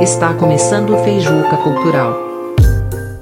Está começando o Feijuca Cultural.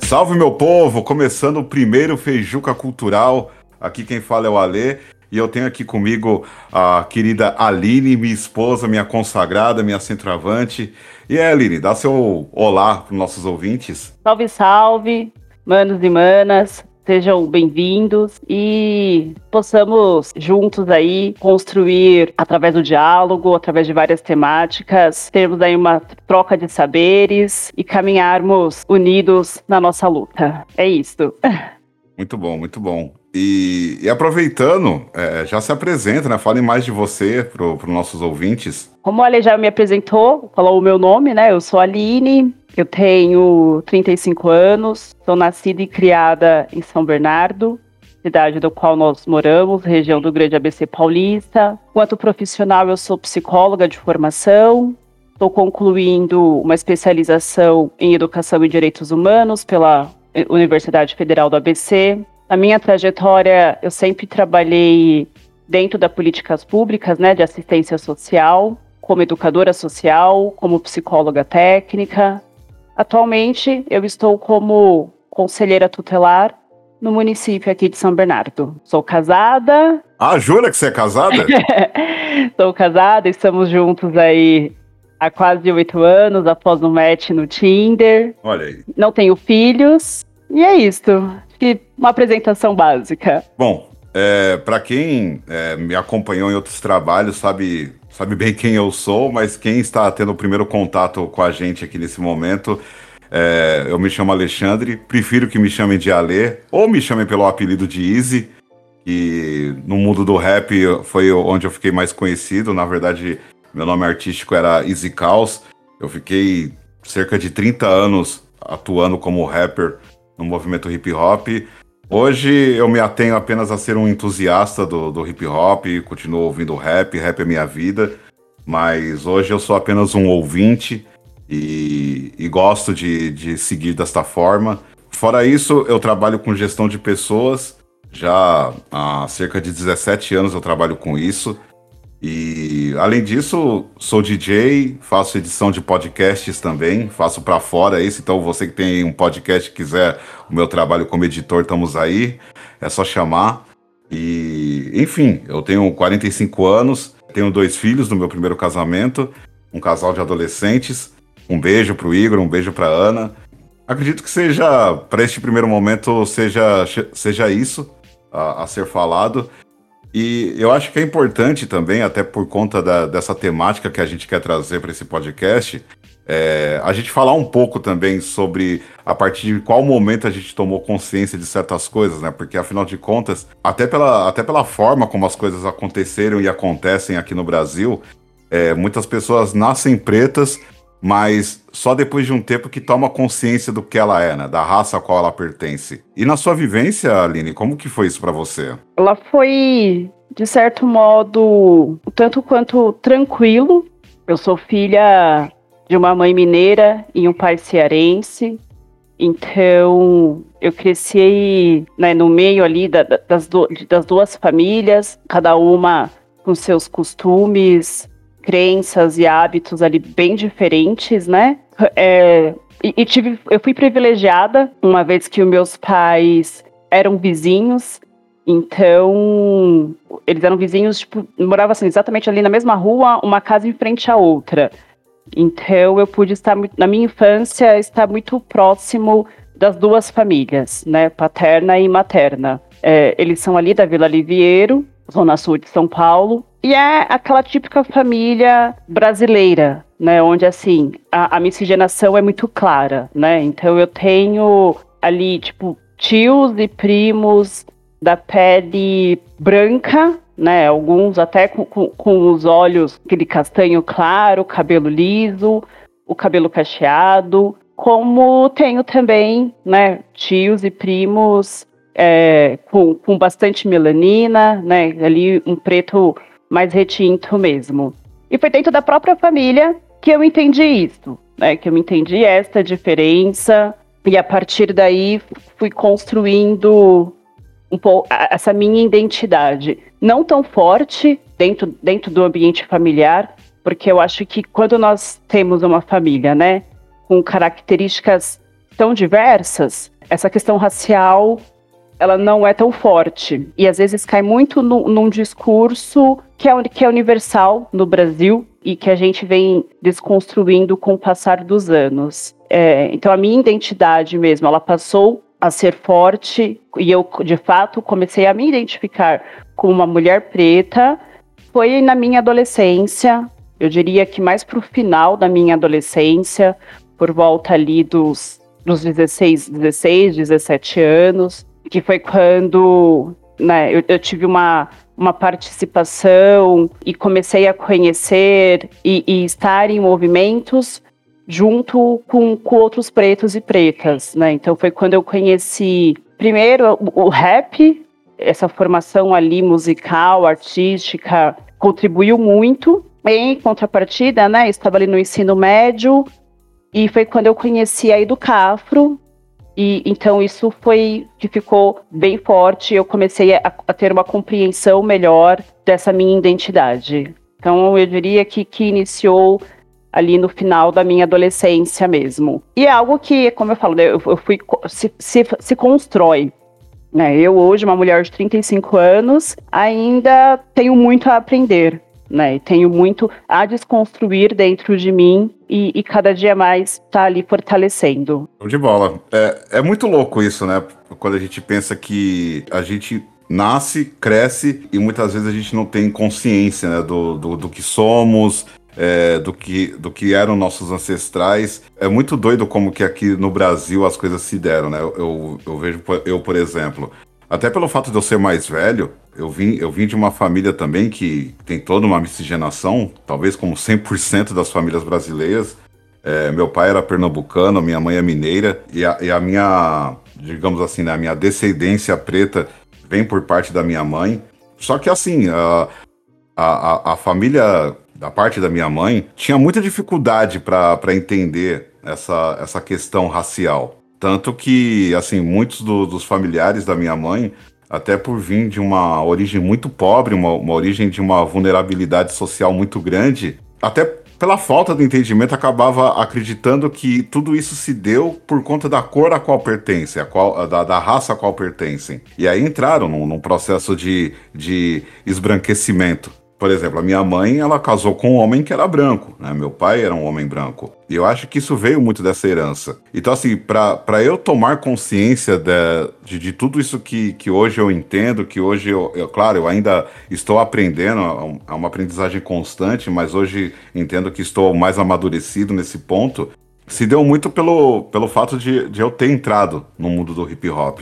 Salve meu povo, começando o primeiro Feijuca Cultural. Aqui quem fala é o Alê e eu tenho aqui comigo a querida Aline, minha esposa, minha consagrada, minha centroavante. E aí, Aline, dá seu olá para os nossos ouvintes. Salve, salve, manos e manas. Sejam bem-vindos e possamos juntos aí construir através do diálogo, através de várias temáticas, termos aí uma troca de saberes e caminharmos unidos na nossa luta. É isso. Muito bom, muito bom. E, e aproveitando, é, já se apresenta, né? Fale mais de você para os nossos ouvintes. Como o Ale já me apresentou, falou o meu nome, né? Eu sou a Aline, eu tenho 35 anos, sou nascida e criada em São Bernardo, cidade do qual nós moramos, região do Grande ABC Paulista. Quanto profissional, eu sou psicóloga de formação, estou concluindo uma especialização em Educação e Direitos Humanos pela Universidade Federal do ABC. Na minha trajetória, eu sempre trabalhei dentro das políticas públicas, né, de assistência social, como educadora social, como psicóloga técnica. Atualmente, eu estou como conselheira tutelar no município aqui de São Bernardo. Sou casada. Ah, jura que você é casada? Sou casada, estamos juntos aí há quase oito anos, após um match no Tinder. Olha aí. Não tenho filhos. E é isso que uma apresentação básica. Bom, é, para quem é, me acompanhou em outros trabalhos sabe, sabe bem quem eu sou, mas quem está tendo o primeiro contato com a gente aqui nesse momento, é, eu me chamo Alexandre, prefiro que me chamem de Alê, ou me chamem pelo apelido de Easy, que no mundo do rap foi onde eu fiquei mais conhecido. Na verdade, meu nome artístico era Easy Caos. Eu fiquei cerca de 30 anos atuando como rapper no movimento hip hop. Hoje eu me atenho apenas a ser um entusiasta do, do hip hop, continuo ouvindo rap, rap é minha vida, mas hoje eu sou apenas um ouvinte e, e gosto de, de seguir desta forma. Fora isso, eu trabalho com gestão de pessoas, já há cerca de 17 anos eu trabalho com isso. E além disso, sou DJ, faço edição de podcasts também, faço para fora isso. Então você que tem um podcast quiser o meu trabalho como editor, estamos aí. É só chamar. E enfim, eu tenho 45 anos, tenho dois filhos do meu primeiro casamento, um casal de adolescentes. Um beijo pro Igor, um beijo pra Ana. Acredito que seja, para este primeiro momento, seja, seja isso a, a ser falado. E eu acho que é importante também, até por conta da, dessa temática que a gente quer trazer para esse podcast, é, a gente falar um pouco também sobre a partir de qual momento a gente tomou consciência de certas coisas, né? Porque afinal de contas, até pela, até pela forma como as coisas aconteceram e acontecem aqui no Brasil, é, muitas pessoas nascem pretas mas só depois de um tempo que toma consciência do que ela é, né? Da raça a qual ela pertence. E na sua vivência, Aline, como que foi isso para você? Ela foi, de certo modo, tanto quanto tranquilo. Eu sou filha de uma mãe mineira e um pai cearense. Então, eu cresci né, no meio ali da, das, do, das duas famílias, cada uma com seus costumes, crenças e hábitos ali bem diferentes, né? É, e, e, tive, eu fui privilegiada uma vez que os meus pais eram vizinhos, então eles eram vizinhos, tipo, moravam assim, exatamente ali na mesma rua, uma casa em frente à outra. Então eu pude estar na minha infância estar muito próximo das duas famílias, né, paterna e materna. É, eles são ali da Vila Liviero, zona sul de São Paulo, e é aquela típica família brasileira, né? Onde assim, a, a miscigenação é muito clara, né? Então eu tenho ali, tipo, tios e primos da pele branca, né? Alguns até com, com, com, os olhos aquele castanho claro, cabelo liso, o cabelo cacheado. Como tenho também, né, tios e primos é, com, com bastante melanina, né? Ali um preto mais retinto mesmo. E foi dentro da própria família que eu entendi isso, né? Que eu entendi esta diferença e a partir daí fui construindo um pouco essa minha identidade, não tão forte dentro, dentro do ambiente familiar, porque eu acho que quando nós temos uma família, né, com características tão diversas, essa questão racial ela não é tão forte. E às vezes cai muito no, num discurso que é, que é universal no Brasil e que a gente vem desconstruindo com o passar dos anos. É, então a minha identidade mesmo, ela passou a ser forte e eu de fato comecei a me identificar como uma mulher preta foi na minha adolescência. Eu diria que mais para o final da minha adolescência, por volta ali dos, dos 16, 16, 17 anos, que foi quando né, eu, eu tive uma, uma participação e comecei a conhecer e, e estar em movimentos junto com, com, outros pretos e pretas, né? Então foi quando eu conheci primeiro o, o rap, essa formação ali musical, artística, contribuiu muito. Em contrapartida, né, estava ali no ensino médio e foi quando eu conheci a Educafro, e então isso foi que ficou bem forte. Eu comecei a, a, ter uma compreensão melhor dessa minha identidade. Então eu diria que, que iniciou ali no final da minha adolescência mesmo. E é algo que, como eu falo, né, eu, eu fui se, se, se constrói. Né? Eu hoje, uma mulher de 35 anos, ainda tenho muito a aprender né? Tenho muito a desconstruir dentro de mim e, e cada dia mais tá ali fortalecendo. De bola. É, é muito louco isso, né? Quando a gente pensa que a gente nasce, cresce e muitas vezes a gente não tem consciência né, do, do, do que somos, é, do, que, do que eram nossos ancestrais. É muito doido como que aqui no Brasil as coisas se deram, né? Eu, eu vejo, eu, por exemplo, até pelo fato de eu ser mais velho, eu vim, eu vim de uma família também que tem toda uma miscigenação, talvez como 100% das famílias brasileiras. É, meu pai era pernambucano, minha mãe é mineira, e a, e a minha, digamos assim, né, a minha descendência preta vem por parte da minha mãe. Só que assim, a, a, a família da parte da minha mãe tinha muita dificuldade para entender essa, essa questão racial. Tanto que, assim, muitos do, dos familiares da minha mãe até por vir de uma origem muito pobre, uma, uma origem de uma vulnerabilidade social muito grande, até pela falta de entendimento, acabava acreditando que tudo isso se deu por conta da cor a qual pertencem, a qual, da, da raça a qual pertencem. E aí entraram num, num processo de, de esbranquecimento. Por exemplo, a minha mãe, ela casou com um homem que era branco, né? Meu pai era um homem branco. E eu acho que isso veio muito dessa herança. Então, assim, para eu tomar consciência de, de, de, tudo isso que, que hoje eu entendo, que hoje eu, eu claro, eu ainda estou aprendendo, é, é uma aprendizagem constante, mas hoje entendo que estou mais amadurecido nesse ponto, se deu muito pelo, pelo fato de, de eu ter entrado no mundo do hip hop.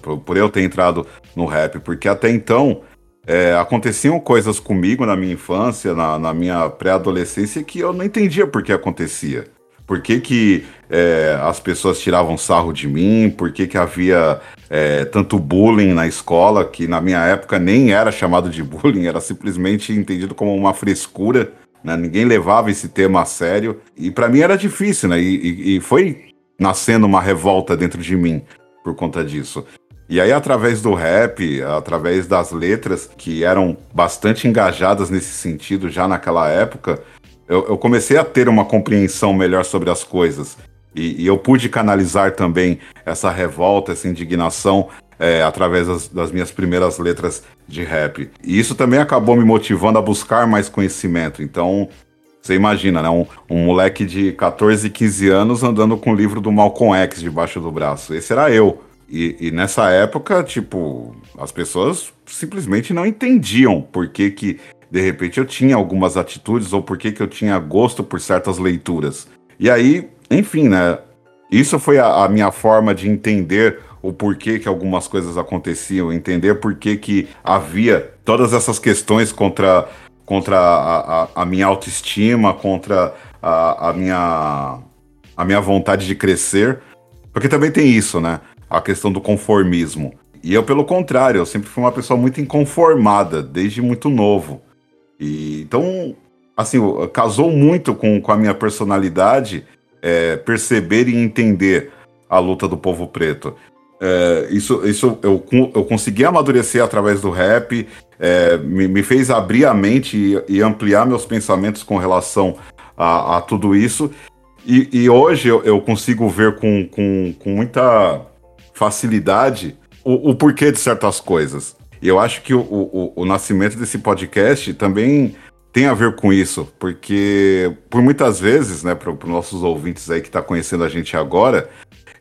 Por, por eu ter entrado no rap, porque até então é, aconteciam coisas comigo na minha infância, na, na minha pré-adolescência, que eu não entendia por que acontecia. Por que, que é, as pessoas tiravam sarro de mim? Por que, que havia é, tanto bullying na escola, que na minha época nem era chamado de bullying, era simplesmente entendido como uma frescura. Né? Ninguém levava esse tema a sério. E para mim era difícil, né? E, e, e foi nascendo uma revolta dentro de mim por conta disso. E aí, através do rap, através das letras que eram bastante engajadas nesse sentido já naquela época, eu, eu comecei a ter uma compreensão melhor sobre as coisas. E, e eu pude canalizar também essa revolta, essa indignação é, através das, das, minhas primeiras letras de rap. E isso também acabou me motivando a buscar mais conhecimento. Então, você imagina, né? Um, um moleque de 14, 15 anos andando com o livro do Malcolm X debaixo do braço. Esse era eu. E, e, nessa época, tipo, as pessoas simplesmente não entendiam por que, que de repente eu tinha algumas atitudes ou por que, que eu tinha gosto por certas leituras. E aí, enfim, né? Isso foi a, a minha forma de entender o porquê que algumas coisas aconteciam, entender por que, que havia todas essas questões contra, contra a, a, a minha autoestima, contra a, a, minha, a minha vontade de crescer. Porque também tem isso, né? A questão do conformismo. E eu, pelo contrário, eu sempre fui uma pessoa muito inconformada, desde muito novo. E então, assim, casou muito com, com a minha personalidade é, perceber e entender a luta do povo preto. É, isso isso eu, eu consegui amadurecer através do rap, é, me, me, fez abrir a mente e, e, ampliar meus pensamentos com relação a, a tudo isso. E, e hoje eu, eu, consigo ver com, com, com muita facilidade o, o, porquê de certas coisas. E eu acho que o, o, o nascimento desse podcast também tem a ver com isso, porque por muitas vezes, né, para os nossos ouvintes aí que está conhecendo a gente agora,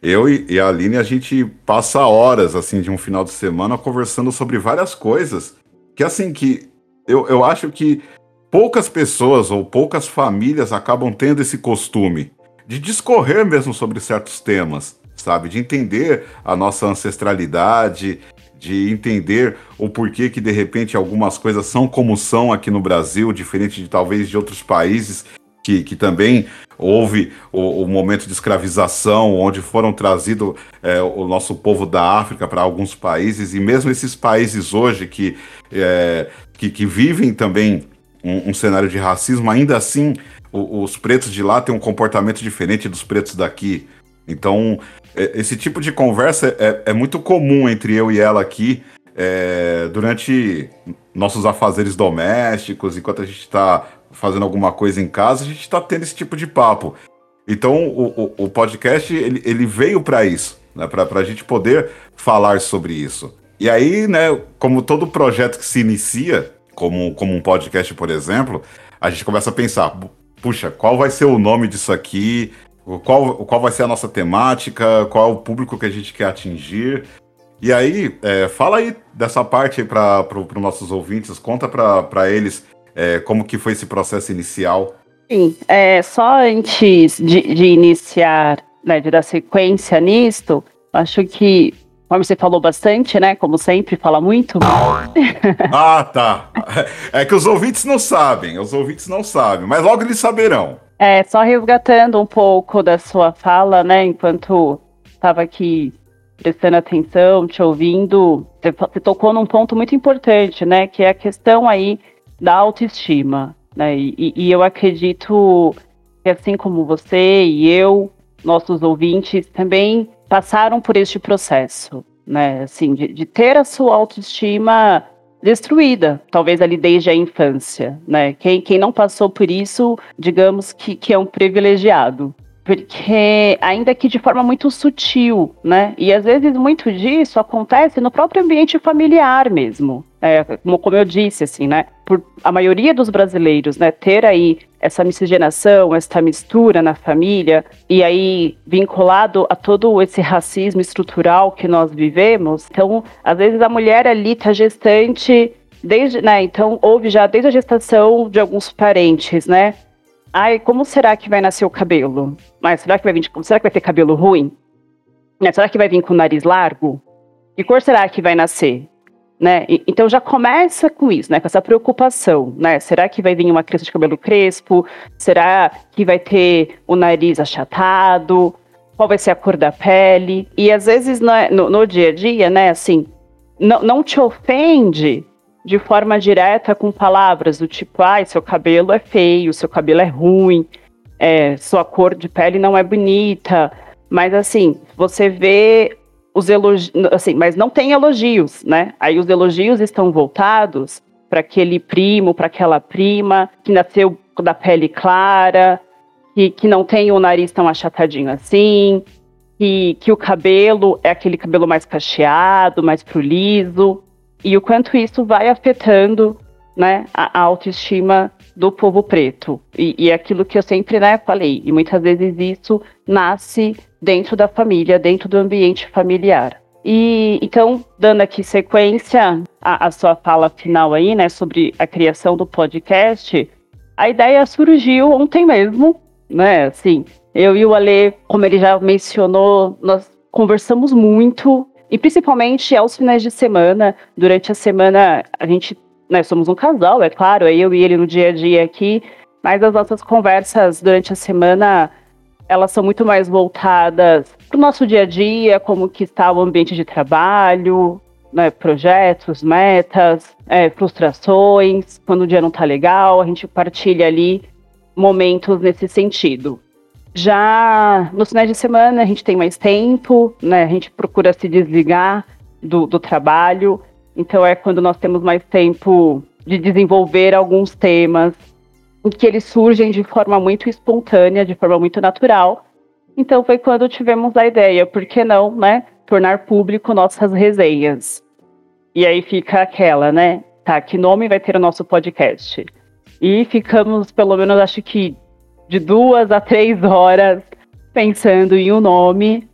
eu e, e a Aline, a gente passa horas, assim, de um final de semana conversando sobre várias coisas que, assim, que eu, eu acho que poucas pessoas ou poucas famílias acabam tendo esse costume de discorrer mesmo sobre certos temas, sabe? De entender a nossa ancestralidade, de entender o porquê que de repente algumas coisas são como são aqui no Brasil, diferente de talvez de outros países que, que também houve o, o momento de escravização, onde foram trazidos é, o nosso povo da África para alguns países, e mesmo esses países hoje que, é, que, que, vivem também um, um, cenário de racismo, ainda assim os pretos de lá têm um comportamento diferente dos pretos daqui. Então, esse tipo de conversa é, é muito comum entre eu e ela aqui é, durante nossos afazeres domésticos, enquanto a gente está fazendo alguma coisa em casa, a gente está tendo esse tipo de papo. Então, o, o, o podcast ele, ele veio para isso, né, para a gente poder falar sobre isso. E aí, né, como todo projeto que se inicia, como, como um podcast, por exemplo, a gente começa a pensar: puxa, qual vai ser o nome disso aqui? Qual, qual vai ser a nossa temática? Qual é o público que a gente quer atingir? E aí, é, fala aí dessa parte para os nossos ouvintes, conta para eles é, como que foi esse processo inicial. Sim, é, só antes de, de iniciar, né, de dar sequência nisto, acho que, como você falou bastante, né, como sempre, fala muito. ah, tá. É que os ouvintes não sabem, os ouvintes não sabem, mas logo eles saberão. É, só resgatando um pouco da sua fala, né, enquanto estava aqui prestando atenção, te ouvindo, você tocou num ponto muito importante, né, que é a questão aí da autoestima, né, e, e eu acredito que assim como você e eu, nossos ouvintes também passaram por este processo, né, assim, de, de ter a sua autoestima destruída, talvez ali desde a infância, né? Quem, quem não passou por isso, digamos que, que é um privilegiado. Porque, ainda que de forma muito sutil, né? E às vezes muito disso acontece no próprio ambiente familiar mesmo. É, como, como eu disse, assim, né? Por a maioria dos brasileiros, né, ter aí essa miscigenação, essa mistura na família, e aí vinculado a todo esse racismo estrutural que nós vivemos, então, às vezes a mulher ali tá gestante desde, né, então houve já desde a gestação de alguns parentes, né? Ai, como será que vai nascer o cabelo? Mas será que vai vir, será que vai ter cabelo ruim? Né, será que vai vir com o nariz largo? Que cor será que vai nascer? Né? Então já começa com isso, né? Com essa preocupação, né? Será que vai vir uma criança de cabelo crespo? Será que vai ter o nariz achatado? Qual vai ser a cor da pele? E às vezes no, no, no dia a dia, né? Assim, não, não te ofende de forma direta com palavras do tipo, ai, ah, seu cabelo é feio, seu cabelo é ruim, é, sua cor de pele não é bonita. Mas assim, você vê os elogios, assim, mas não tem elogios, né? Aí os elogios estão voltados para aquele primo, para aquela prima que nasceu da pele clara, que, que não tem o nariz tão achatadinho assim, que, que o cabelo é aquele cabelo mais cacheado, mais pro liso, e o quanto isso vai afetando né, a, autoestima do povo preto. E, e aquilo que eu sempre né, falei, e muitas vezes isso nasce dentro da família, dentro do ambiente familiar. E então, dando aqui sequência à, à sua fala final aí, né, sobre a criação do podcast, a ideia surgiu ontem mesmo, né, assim, eu e o Ale, como ele já mencionou, nós conversamos muito, e principalmente aos finais de semana, durante a semana, a gente, né, somos um casal, é claro, eu e ele no dia a dia aqui, mas as nossas conversas durante a semana elas são muito mais voltadas para o nosso dia a dia, como que está o ambiente de trabalho, né, projetos, metas, é, frustrações, quando o dia não está legal, a gente partilha ali momentos nesse sentido. Já nos finais de semana a gente tem mais tempo, né, a gente procura se desligar do, do trabalho Então é quando nós temos mais tempo de desenvolver alguns temas em que eles surgem de forma muito espontânea, de forma muito natural. Então foi quando tivemos a ideia, por que não, né, tornar público nossas resenhas. E aí fica aquela, né? Tá, que nome vai ter o nosso podcast? E ficamos, pelo menos, acho que de duas a três horas pensando em um nome,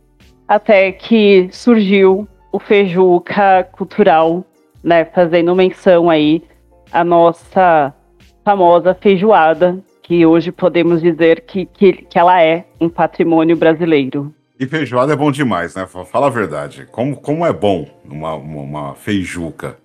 até que surgiu o Fejuca Cultural, né? Fazendo menção aí à nossa famosa feijoada, que hoje podemos dizer que, que, que ela é um patrimônio brasileiro. E feijoada é bom demais, né? Fala a verdade. Como, como é bom uma, uma, uma feijuca.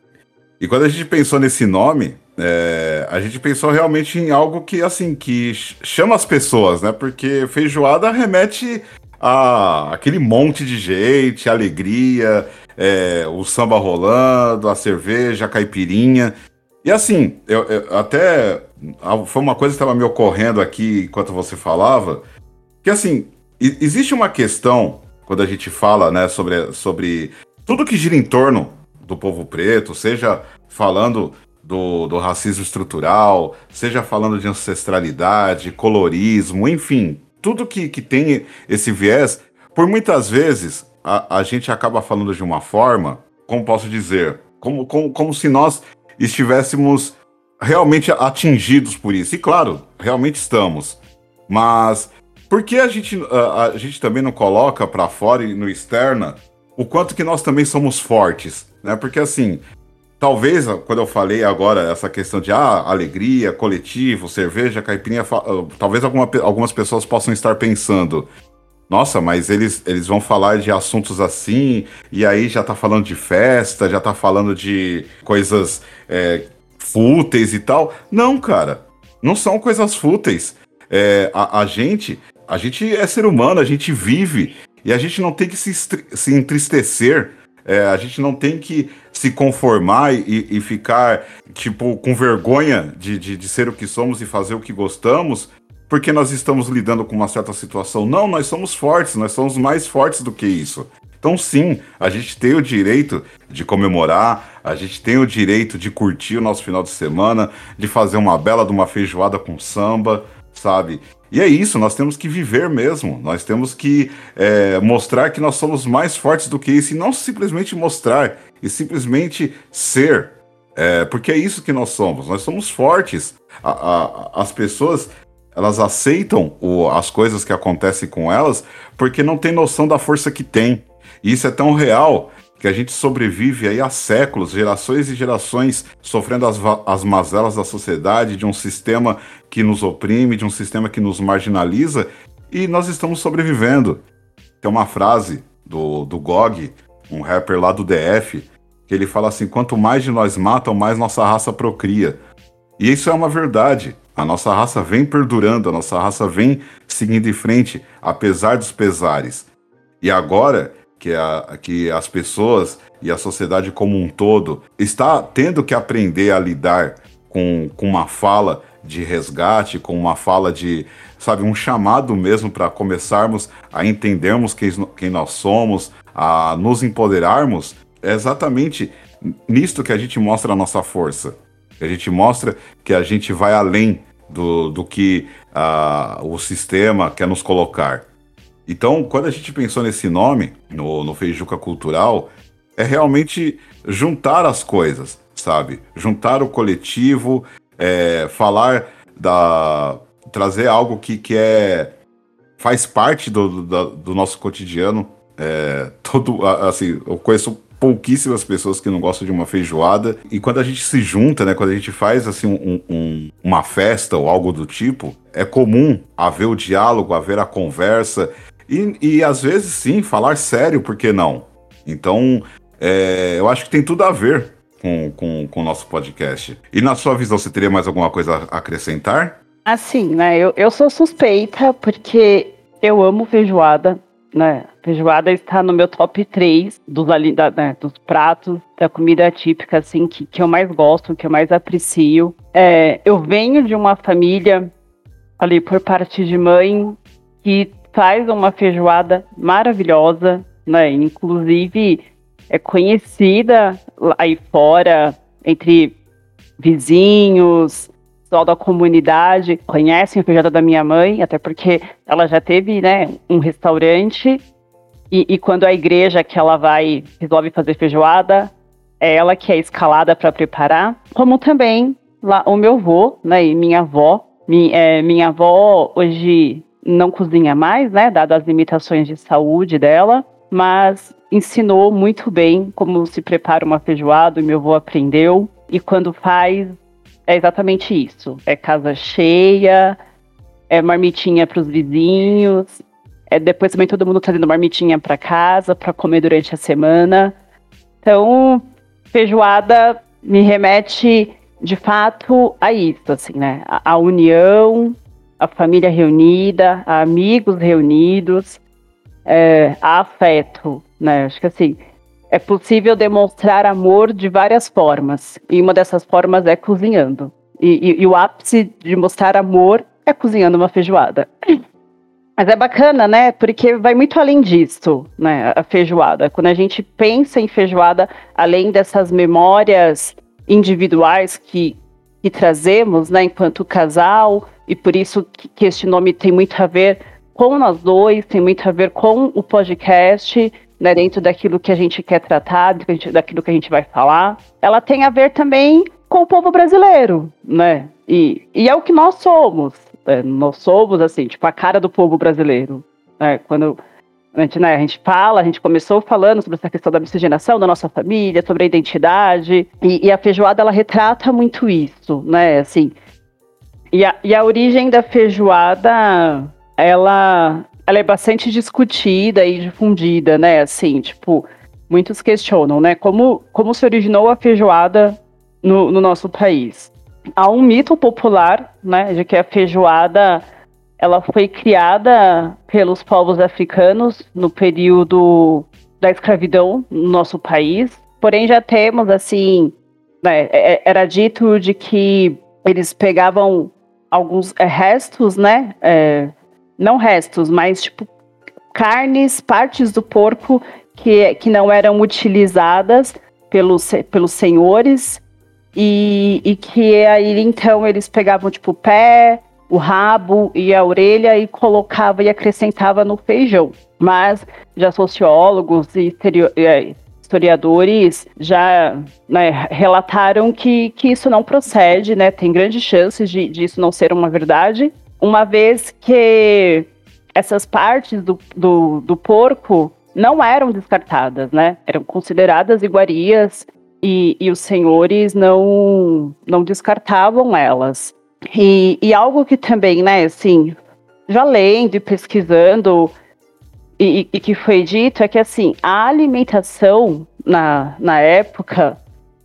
E quando a gente pensou nesse nome, é, a gente pensou realmente em algo que, assim, que chama as pessoas, né? Porque feijoada remete a aquele monte de gente, alegria, é, o samba rolando, a cerveja, a caipirinha. E assim, eu, eu, até foi uma coisa que estava me ocorrendo aqui enquanto você falava, que assim, existe uma questão quando a gente fala, né, sobre, sobre tudo que gira em torno do povo preto, seja falando do, do racismo estrutural, seja falando de ancestralidade, colorismo, enfim, tudo que, que tem esse viés, por muitas vezes a, a gente acaba falando de uma forma, como posso dizer, como, como, como se nós estivéssemos realmente atingidos por isso. E claro, realmente estamos. Mas por que a gente, a, a gente também não coloca para fora e no externa o quanto que nós também somos fortes? Né? Porque assim, talvez quando eu falei agora essa questão de ah, alegria, coletivo, cerveja, caipirinha, ah, talvez alguma, algumas pessoas possam estar pensando. Nossa, mas eles, eles vão falar de assuntos assim, e aí já tá falando de festa, já tá falando de coisas é, fúteis e tal. Não, cara, não são coisas fúteis. É, a, a, gente, a gente é ser humano, a gente vive e a gente não tem que se, se entristecer. É, a gente não tem que se conformar e, e ficar, tipo, com vergonha de, de, de ser o que somos e fazer o que gostamos, porque nós estamos lidando com uma certa situação. Não, nós somos fortes, nós somos mais fortes do que isso. Então, sim, a gente tem o direito de comemorar, a gente tem o direito de curtir o nosso final de semana, de fazer uma bela de uma feijoada com samba, sabe? E é isso, nós temos que viver mesmo, nós temos que é, mostrar que nós somos mais fortes do que isso, e não simplesmente mostrar, e simplesmente ser, é, porque é isso que nós somos, nós somos fortes. A, a, as pessoas elas aceitam o, as coisas que acontecem com elas porque não tem noção da força que tem. E isso é tão real que a gente sobrevive aí há séculos, gerações e gerações, sofrendo as, as mazelas da sociedade, de um sistema que nos oprime, de um sistema que nos marginaliza, e nós estamos sobrevivendo. Tem uma frase do, do Gog, um rapper lá do DF, que ele fala assim: quanto mais de nós matam, mais nossa raça procria. E isso é uma verdade. A nossa raça vem perdurando, a nossa raça vem seguindo em frente, apesar dos pesares. E agora que, a, que as pessoas e a sociedade como um todo está tendo que aprender a lidar com, com uma fala de resgate, com uma fala de, sabe, um chamado mesmo para começarmos a entendermos quem, quem nós somos, a nos empoderarmos, é exatamente nisto que a gente mostra a nossa força. A gente mostra que a gente vai além do, do que uh, o sistema quer nos colocar. Então, quando a gente pensou nesse nome, no, no Feijuca Cultural, é realmente juntar as coisas, sabe? Juntar o coletivo, é, falar da. trazer algo que, que é. faz parte do, do, do nosso cotidiano. É, todo, assim, eu conheço pouquíssimas pessoas que não gostam de uma feijoada. E quando a gente se junta, né, quando a gente faz assim um, um, uma festa ou algo do tipo, é comum haver o diálogo, haver a conversa e, e às vezes sim, falar sério, por que não? Então, é, eu acho que tem tudo a ver com, com, com o nosso podcast. E na sua visão, você teria mais alguma coisa a acrescentar? Assim, né? Eu, eu sou suspeita porque eu amo feijoada, né? Feijoada está no meu top 3 dos, da, né, dos pratos da comida típica, assim, que, que eu mais gosto, que eu mais aprecio. É, eu venho de uma família, ali por parte de mãe, que faz uma feijoada maravilhosa, né? Inclusive, é conhecida aí fora, entre vizinhos, pessoal da comunidade conhecem a feijoada da minha mãe, até porque ela já teve, né, um restaurante. E, e quando a igreja que ela vai resolve fazer feijoada, é ela que é escalada para preparar. Como também lá o meu avô, né, e minha avó. Minha, é, minha avó hoje não cozinha mais, né, dado as limitações de saúde dela, mas ensinou muito bem como se prepara uma feijoada, e meu avô aprendeu. E quando faz, é exatamente isso. É casa cheia, é marmitinha para os vizinhos, é depois também todo mundo trazendo marmitinha para casa para comer durante a semana. Então, feijoada me remete de fato a isso, assim, né? A, a união, a família reunida, amigos reunidos, é, afeto, né? Acho que assim, é possível demonstrar amor de várias formas. E uma dessas formas é cozinhando. E, e, e, o ápice de mostrar amor é cozinhando uma feijoada. Mas é bacana, né? Porque vai muito além disso, né? A feijoada. Quando a gente pensa em feijoada, além dessas memórias individuais que, que trazemos, né, enquanto casal, e por isso que, que este nome tem muito a ver com nós dois, tem muito a ver com o podcast né, dentro daquilo que a gente quer tratar, daquilo que a gente vai falar, ela tem a ver também com o povo brasileiro, né? E, e é o que nós somos. Né? Nós somos, assim, tipo, a cara do povo brasileiro. Né? Quando a gente, né, a gente fala, a gente começou falando sobre essa questão da miscigenação da nossa família, sobre a identidade, e, e a feijoada, ela retrata muito isso, né? Assim, e a, e a origem da feijoada, ela ela é bastante discutida e difundida, né? Assim, tipo, muitos questionam, né? Como, como se originou a feijoada no, no nosso país? Há um mito popular, né, de que a feijoada ela foi criada pelos povos africanos no período da escravidão no nosso país. Porém, já temos, assim, né, é, é, era dito de que eles pegavam alguns é, restos, né, é, não restos, mas tipo carnes, partes do porco que, que não eram utilizadas pelos, pelos senhores e, e que aí então eles pegavam tipo o pé, o rabo e a orelha e colocava e acrescentava no feijão. Mas já sociólogos e é, historiadores já né, relataram que, que isso não procede, né? Tem grandes chances de, de isso não ser uma verdade uma vez que essas partes do, do, do porco não eram descartadas, né? Eram consideradas iguarias e, e os senhores não, não descartavam elas. E, e, algo que também, né, assim, já lendo e pesquisando e, e, que foi dito é que, assim, a alimentação na, na época,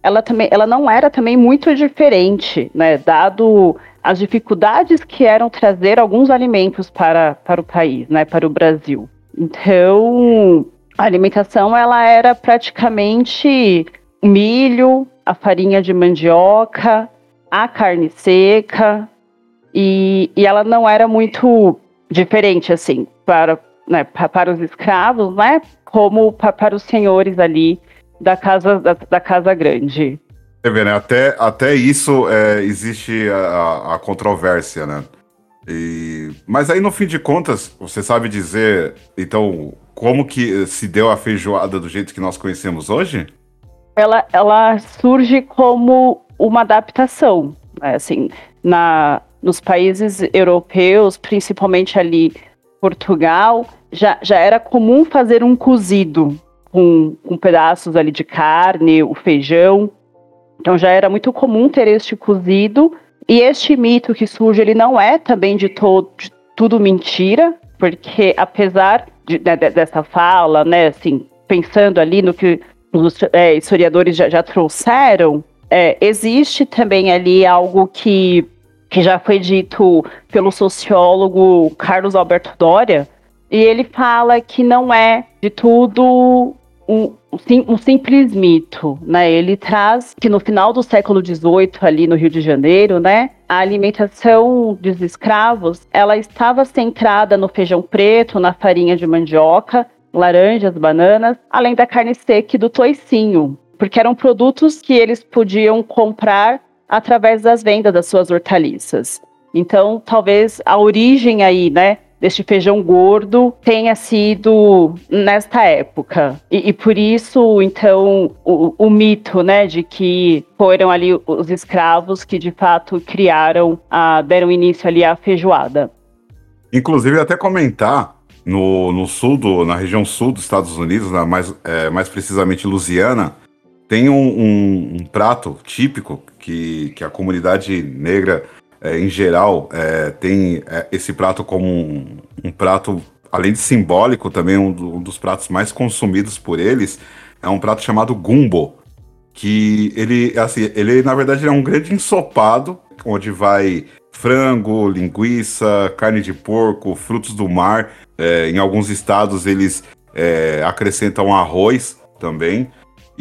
ela também, ela não era também muito diferente, né, dado as dificuldades que eram trazer alguns alimentos para, para o país, né, para o Brasil. Então, a alimentação ela era praticamente milho, a farinha de mandioca, a carne seca, e, e ela não era muito diferente assim para, né, para os escravos, né, como para os senhores ali da casa da, da casa grande. Você vê, né? Até, até isso é, existe a, a controvérsia, né? E, mas aí, no fim de contas, você sabe dizer, então, como que se deu a feijoada do jeito que nós conhecemos hoje? Ela, ela surge como uma adaptação, né? assim, na, nos países europeus, principalmente ali Portugal, já, já era comum fazer um cozido com, com pedaços ali de carne, o feijão, então já era muito comum ter este cozido. E este mito que surge, ele não é também de, todo, de tudo mentira, porque apesar de, dessa fala, né, assim, pensando ali no que os é, historiadores já, já trouxeram, é, existe também ali algo que, que já foi dito pelo sociólogo Carlos Alberto Doria, e ele fala que não é de tudo um, um simples mito, né? Ele traz que no final do século XVIII, ali no Rio de Janeiro, né, a alimentação dos escravos, ela estava centrada no feijão preto, na farinha de mandioca, laranjas, bananas, além da carne seca e do toicinho, porque eram produtos que eles podiam comprar através das vendas das suas hortaliças. Então, talvez a origem aí, né, deste feijão gordo tenha sido nesta época. E, e por isso, então, o, o, mito, né, de que foram ali os escravos que de fato criaram, a, deram início ali à feijoada. Inclusive, até comentar no, no sul, do, na região sul dos Estados Unidos, na mais, é, mais precisamente Louisiana, tem um, um, um, prato típico que, que a comunidade negra é, em geral, é, tem é, esse prato como um, um, prato, além de simbólico, também um, do, um, dos pratos mais consumidos por eles, é um prato chamado gumbo, que ele, assim, ele na verdade é um grande ensopado, onde vai frango, linguiça, carne de porco, frutos do mar. É, em alguns estados eles é, acrescentam arroz também.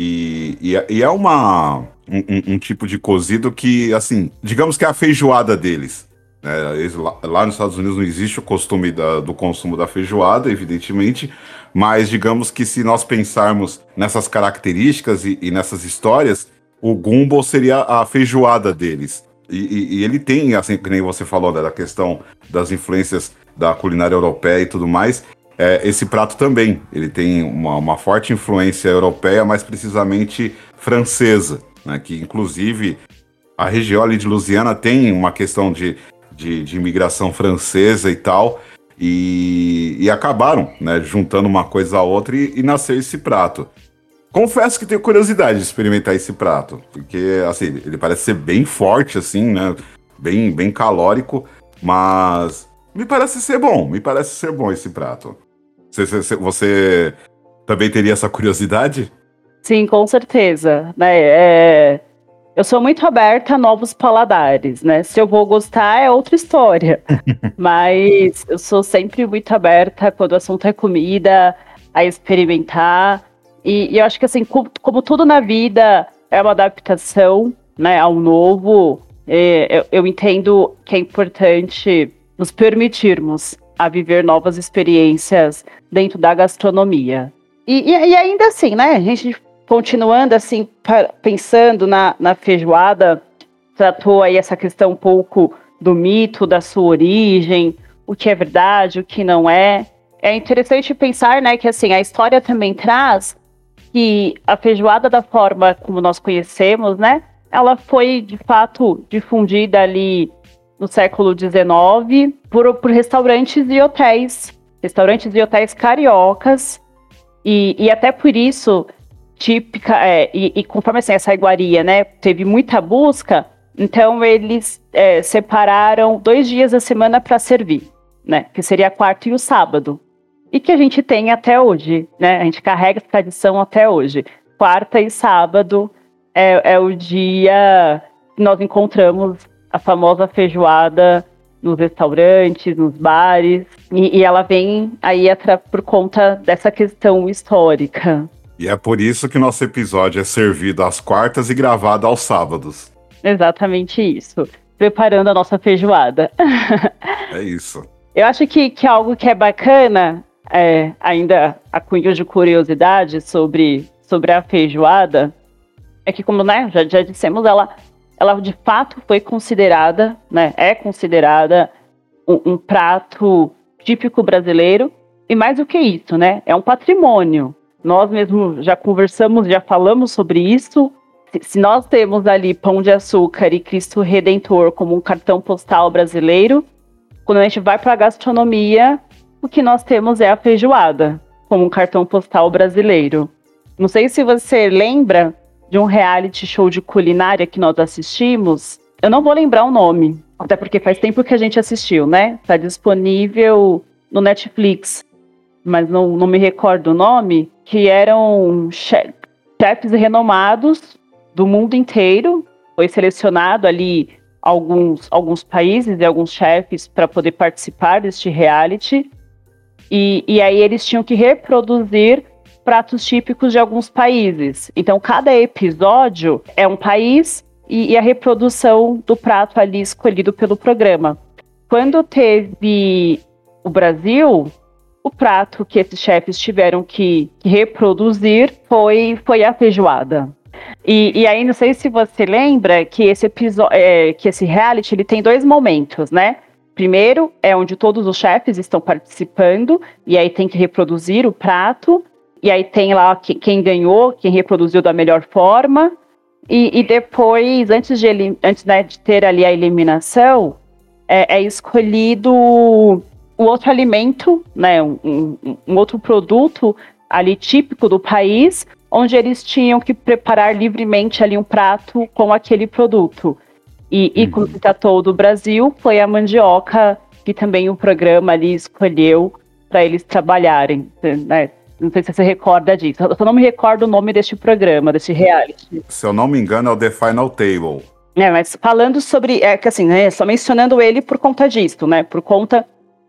E, e, e é uma, um, um, tipo de cozido que, assim, digamos que é a feijoada deles. Né? Eles, lá, lá, nos Estados Unidos não existe o costume da, do consumo da feijoada, evidentemente, mas digamos que se nós pensarmos nessas características e, e nessas histórias, o gumbo seria a feijoada deles. E, e, e, ele tem, assim, que nem você falou, né, da questão das influências da culinária europeia e tudo mais. É, esse prato também, ele tem uma, uma forte influência europeia, mais precisamente francesa né, que inclusive a região ali de Louisiana tem uma questão de, de, de imigração francesa e tal, e, e acabaram né, juntando uma coisa a outra e, e nasceu esse prato. Confesso que tenho curiosidade de experimentar esse prato, porque assim, ele parece ser bem forte, assim, né? Bem, bem calórico, mas me parece ser bom, me parece ser bom esse prato. Você, você, também teria essa curiosidade? Sim, com certeza. Né? É... Eu sou muito aberta a novos paladares, né? Se eu vou gostar é outra história. Mas eu sou sempre muito aberta quando o assunto é comida, a experimentar. E, e eu acho que assim, como, como, tudo na vida é uma adaptação né, ao novo, é, eu, eu entendo que é importante nos permitirmos a viver novas experiências dentro da gastronomia. E, e, e, ainda assim, né? A gente continuando assim, pensando na, na feijoada, tratou aí essa questão um pouco do mito, da sua origem, o que é verdade, o que não é. É interessante pensar, né, que assim, a história também traz que a feijoada da forma como nós conhecemos, né, ela foi de fato difundida ali no século XIX por, por restaurantes e hotéis, restaurantes e hotéis cariocas, e, e até por isso típica, é, e, e, conforme assim, essa iguaria, né, teve muita busca, então eles é, separaram dois dias da semana para servir, né, que seria a quarta e o sábado, e que a gente tem até hoje, né, a gente carrega essa tradição até hoje. Quarta e sábado é, é o dia que nós encontramos a famosa feijoada nos restaurantes, nos bares, e, e ela vem aí por conta dessa questão histórica. E é por isso que nosso episódio é servido às quartas e gravado aos sábados. Exatamente isso. Preparando a nossa feijoada. É isso. Eu acho que, que algo que é bacana, é, ainda a cunho de curiosidade sobre, sobre a feijoada, é que, como né, já, já dissemos, ela, ela de fato foi considerada, né, é considerada um, um prato típico brasileiro, e mais do que isso, né, é um patrimônio nós mesmo já conversamos, já falamos sobre isso. Se nós temos ali Pão de Açúcar e Cristo Redentor como um cartão postal brasileiro, quando a gente vai para a gastronomia, o que nós temos é a feijoada como um cartão postal brasileiro. Não sei se você lembra de um reality show de culinária que nós assistimos. Eu não vou lembrar o nome, até porque faz tempo que a gente assistiu, né? Está disponível no Netflix mas não, não me recordo o nome, que eram chefes renomados do mundo inteiro. Foi selecionado ali alguns, alguns países e alguns chefes para poder participar deste reality. E, e aí eles tinham que reproduzir pratos típicos de alguns países. Então, cada episódio é um país e, e a reprodução do prato ali escolhido pelo programa. Quando teve o Brasil, o prato que esses chefes tiveram que, reproduzir foi, foi a feijoada. E, e, aí, não sei se você lembra que esse episódio, é, que esse reality, ele tem dois momentos, né? Primeiro é onde todos os chefes estão participando, e aí tem que reproduzir o prato, e aí tem lá que, quem ganhou, quem reproduziu da melhor forma, e, e depois, antes, de, antes né, de ter ali a eliminação, é, é escolhido o outro alimento, né, um, um, um outro produto ali típico do país, onde eles tinham que preparar livremente ali um prato com aquele produto. E, e como se tratou do Brasil, foi a mandioca que também o programa ali escolheu para eles trabalharem. Né? Não sei se você recorda disso. Eu só não me recordo o nome deste programa, desse reality. Se eu não me engano, é o The Final Table. É, mas falando sobre. É que assim, né? Só mencionando ele por conta disso, né? Por conta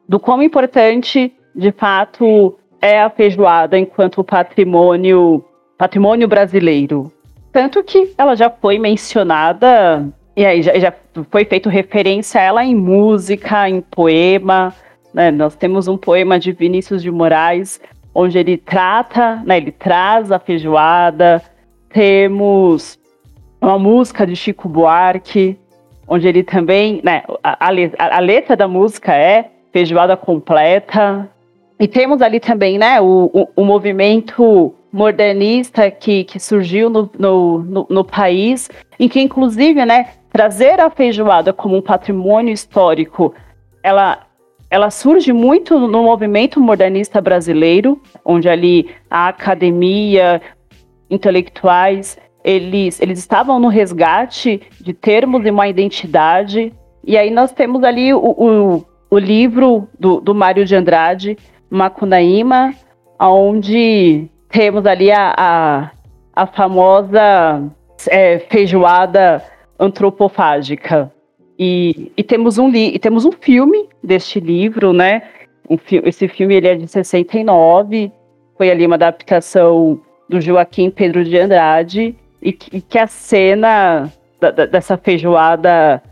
do quão importante, de fato, é a feijoada enquanto patrimônio, patrimônio brasileiro. Tanto que ela já foi mencionada, e aí já, já foi feito referência a ela em música, em poema. Né? Nós temos um poema de Vinícius de Moraes, onde ele trata, né, ele traz a feijoada. Temos uma música de Chico Buarque, onde ele também, né, a, a, a letra da música é feijoada completa, e temos ali também, né, o, o, o movimento modernista que, que surgiu no, no, no, no, país, em que, inclusive, né, trazer a feijoada como um patrimônio histórico, ela, ela surge muito no movimento modernista brasileiro, onde ali a academia, intelectuais, eles, eles estavam no resgate de termos e uma identidade. E aí nós temos ali o, o, o livro do, do Mário de Andrade, Macunaíma, onde temos ali a, a, a famosa é, feijoada antropofágica. E, e, temos um e temos um filme deste livro, né? Um fi esse filme ele é de 69, foi ali uma adaptação do Joaquim Pedro de Andrade, e que, e que a cena da, da, dessa feijoada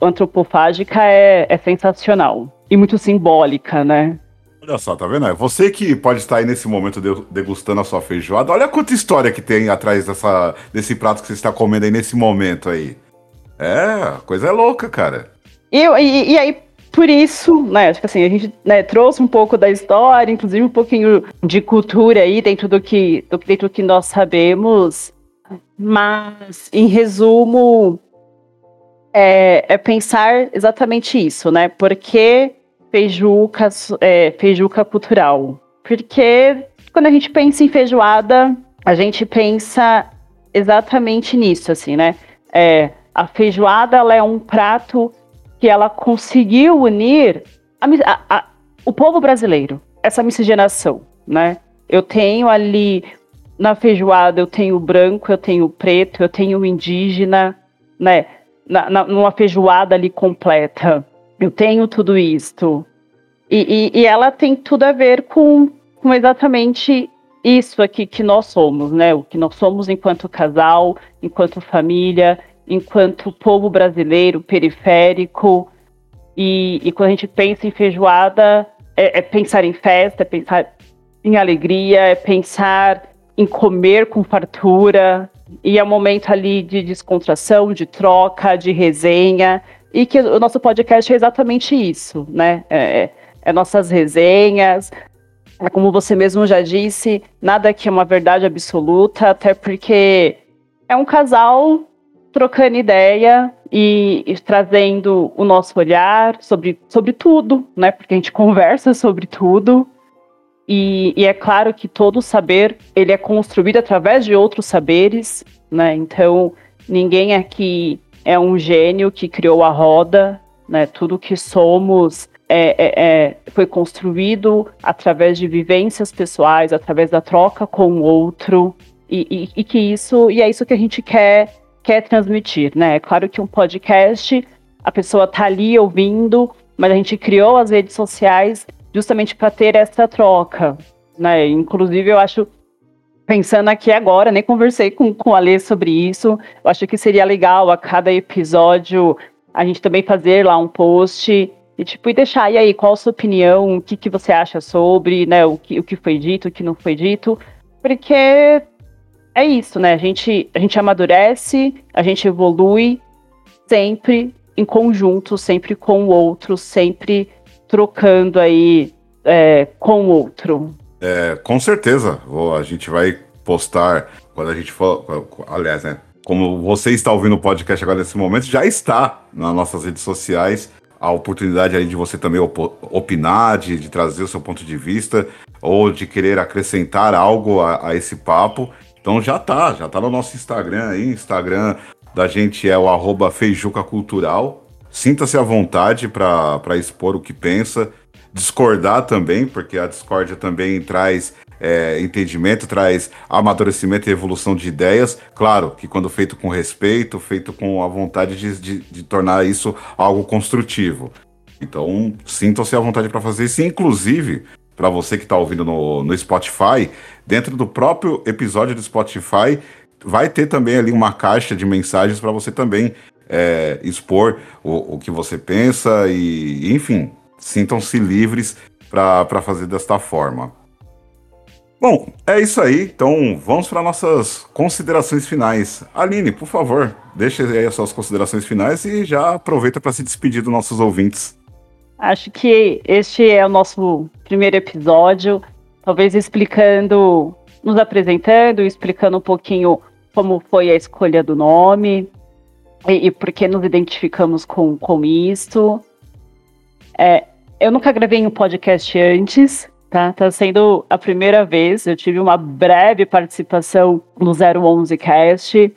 antropofágica é, é sensacional e muito simbólica, né? Olha só, tá vendo? É você que pode estar aí nesse momento degustando a sua feijoada. Olha quanta história que tem atrás dessa, desse prato que você está comendo aí nesse momento aí. É, coisa é louca, cara. E, e, e aí, por isso, né, acho que assim, a gente né, trouxe um pouco da história, inclusive um pouquinho de cultura aí dentro do que, do, dentro do que nós sabemos. Mas, em resumo, é, é pensar exatamente isso, né? Porque feijuca, é, feijuca cultural. Porque quando a gente pensa em feijoada, a gente pensa exatamente nisso, assim, né? É, a feijoada ela é um prato que ela conseguiu unir a, a, a, o povo brasileiro, essa miscigenação, né? Eu tenho ali na feijoada, eu tenho branco, eu tenho preto, eu tenho indígena, né? Na, na, numa feijoada ali completa eu tenho tudo isto. E, e, e, ela tem tudo a ver com, com exatamente isso aqui que nós somos, né? O que nós somos enquanto casal, enquanto família, enquanto povo brasileiro periférico. E, e quando a gente pensa em feijoada, é, é pensar em festa, é pensar em alegria, é pensar em comer com fartura, e é um momento ali de descontração, de troca, de resenha, e que o nosso podcast é exatamente isso, né? É, é, é nossas resenhas, é como você mesmo já disse, nada aqui é uma verdade absoluta, até porque é um casal trocando ideia e, e, trazendo o nosso olhar sobre, sobre tudo, né? Porque a gente conversa sobre tudo. E, e, é claro que todo saber ele é construído através de outros saberes, né? Então ninguém aqui é um gênio que criou a roda, né? Tudo que somos é, é, é, foi construído através de vivências pessoais, através da troca com o outro, e, e, e, que isso e é isso que a gente quer quer transmitir, né? É claro que um podcast a pessoa tá ali ouvindo, mas a gente criou as redes sociais justamente para ter essa troca, né? Inclusive eu acho pensando aqui agora, nem conversei com, com a Lê sobre isso. Eu acho que seria legal a cada episódio a gente também fazer lá um post E, tipo, e deixar, e aí, qual a sua opinião, o que, que você acha sobre, né, o que, o que foi dito, o que não foi dito, porque é isso, né, a gente, a gente amadurece, a gente evolui sempre em conjunto, sempre com o outro, sempre trocando aí é, com o outro. É, com certeza, a gente vai postar quando a gente for, aliás, né, como você está ouvindo o podcast agora nesse momento, já está nas nossas redes sociais a oportunidade aí de você também op opinar, de, de, trazer o seu ponto de vista, ou de querer acrescentar algo a, a, esse papo. Então já tá, já tá no nosso Instagram aí, Instagram da gente é o arroba Feijuca Cultural. Sinta-se à vontade para expor o que pensa, discordar também, porque a discórdia também traz é, entendimento, traz amadurecimento e evolução de ideias. Claro que quando feito com respeito, feito com a vontade de, de, de tornar isso algo construtivo. Então, sintam-se à vontade para fazer isso. Inclusive, para você que está ouvindo no, no Spotify, dentro do próprio episódio do Spotify, vai ter também ali uma caixa de mensagens para você também é, expor o, o que você pensa e, enfim, sintam-se livres para fazer desta forma. Bom, é isso aí. Então vamos para nossas considerações finais. Aline, por favor, deixe aí as suas considerações finais e já aproveita para se despedir dos nossos ouvintes. Acho que este é o nosso primeiro episódio, talvez explicando, nos apresentando, explicando um pouquinho como foi a escolha do nome e, e por que nos identificamos com, com isso. É, eu nunca gravei um podcast antes, tá? Tá sendo a primeira vez. Eu tive uma breve participação no 011 Cast,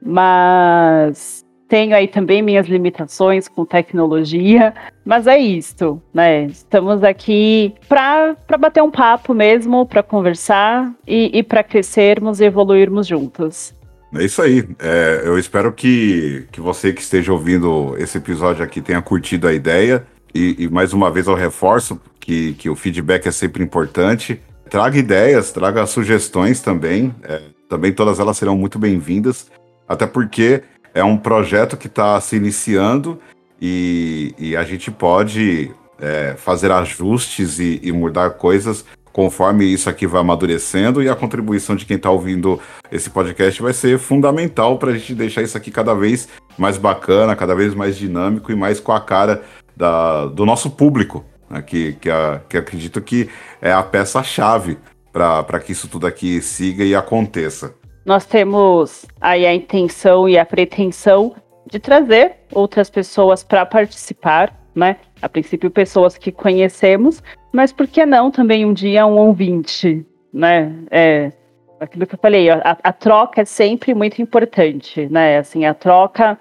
mas tenho aí também minhas limitações com tecnologia, mas é isto, né? Estamos aqui para bater um papo mesmo, para conversar e, e para crescermos e evoluirmos juntos. É isso aí. É, eu espero que, que você que esteja ouvindo esse episódio aqui tenha curtido a ideia. E, e mais uma vez eu reforço que, que o feedback é sempre importante. Traga ideias, traga sugestões também. É, também todas elas serão muito bem-vindas, até porque é um projeto que está se iniciando e, e, a gente pode é, fazer ajustes e, e mudar coisas conforme isso aqui vai amadurecendo e a contribuição de quem está ouvindo esse podcast vai ser fundamental para a gente deixar isso aqui cada vez mais bacana, cada vez mais dinâmico e mais com a cara da, do nosso público, né, que, que, a, que acredito que é a peça-chave para que isso tudo aqui siga e aconteça. Nós temos aí a intenção e a pretensão de trazer outras pessoas para participar, né? A princípio, pessoas que conhecemos, mas por que não também um dia um ouvinte, né? É, aquilo que eu falei, a, a, troca é sempre muito importante, né? Assim, a troca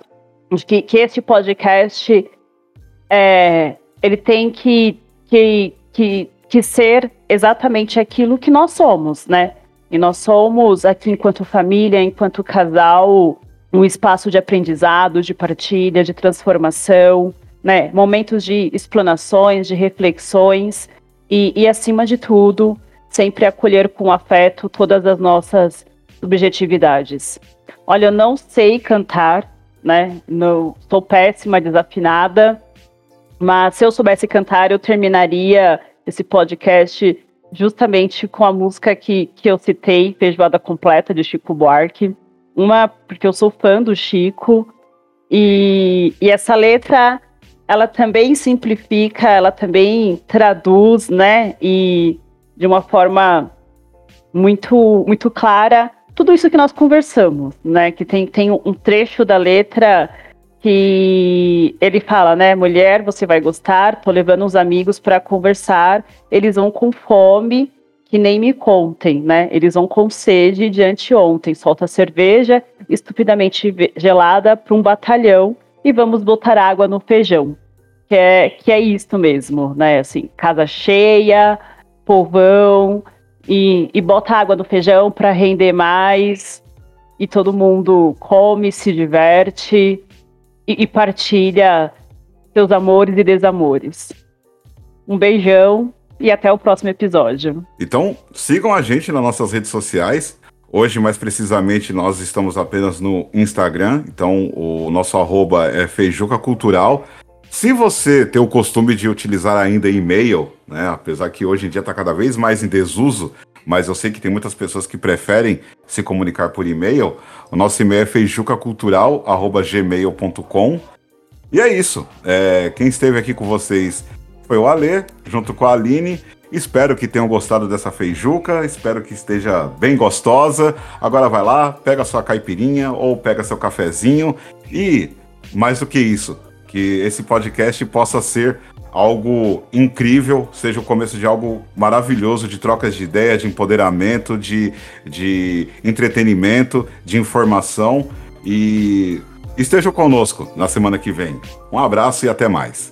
de que, que este podcast é, ele tem que, que, que, que ser exatamente aquilo que nós somos, né? E nós somos, aqui enquanto família, enquanto casal, um espaço de aprendizado, de partilha, de transformação, né? Momentos de explanações, de reflexões e, e acima de tudo, sempre acolher com afeto todas as nossas subjetividades. Olha, eu não sei cantar, né? Não, sou péssima, desafinada, mas se eu soubesse cantar, eu terminaria esse podcast justamente com a música que, que eu citei, Feijoada Completa, de Chico Buarque. Uma, porque eu sou fã do Chico, e, e essa letra, ela também simplifica, ela também traduz, né, e de uma forma muito, muito clara, tudo isso que nós conversamos, né, que tem, tem um trecho da letra que ele fala, né, mulher, você vai gostar, tô levando uns amigos para conversar, eles vão com fome, que nem me contem, né? Eles vão com sede de anteontem, solta cerveja estupidamente gelada para um batalhão e vamos botar água no feijão. Que é, que é isto mesmo, né? Assim, casa cheia, povão, e, e bota água no feijão para render mais, e todo mundo come, se diverte, e, e partilha seus amores e desamores. Um beijão e até o próximo episódio. Então, sigam a gente nas nossas redes sociais. Hoje, mais precisamente, nós estamos apenas no Instagram. Então, o nosso arroba é Feijuca Cultural. Se você tem o costume de utilizar ainda e-mail, né, apesar que hoje em dia está cada vez mais em desuso, mas eu sei que tem muitas pessoas que preferem se comunicar por e-mail, o nosso e-mail é feijucacultural.gmail.com. E é isso. É, quem esteve aqui com vocês foi o Alê, junto com a Aline. Espero que tenham gostado dessa feijuca, espero que esteja bem gostosa. Agora vai lá, pega sua caipirinha ou pega seu cafezinho e, mais do que isso, que esse podcast possa ser algo incrível, seja o começo de algo maravilhoso, de trocas de ideias, de empoderamento, de, de entretenimento, de informação. E esteja conosco na semana que vem. Um abraço e até mais.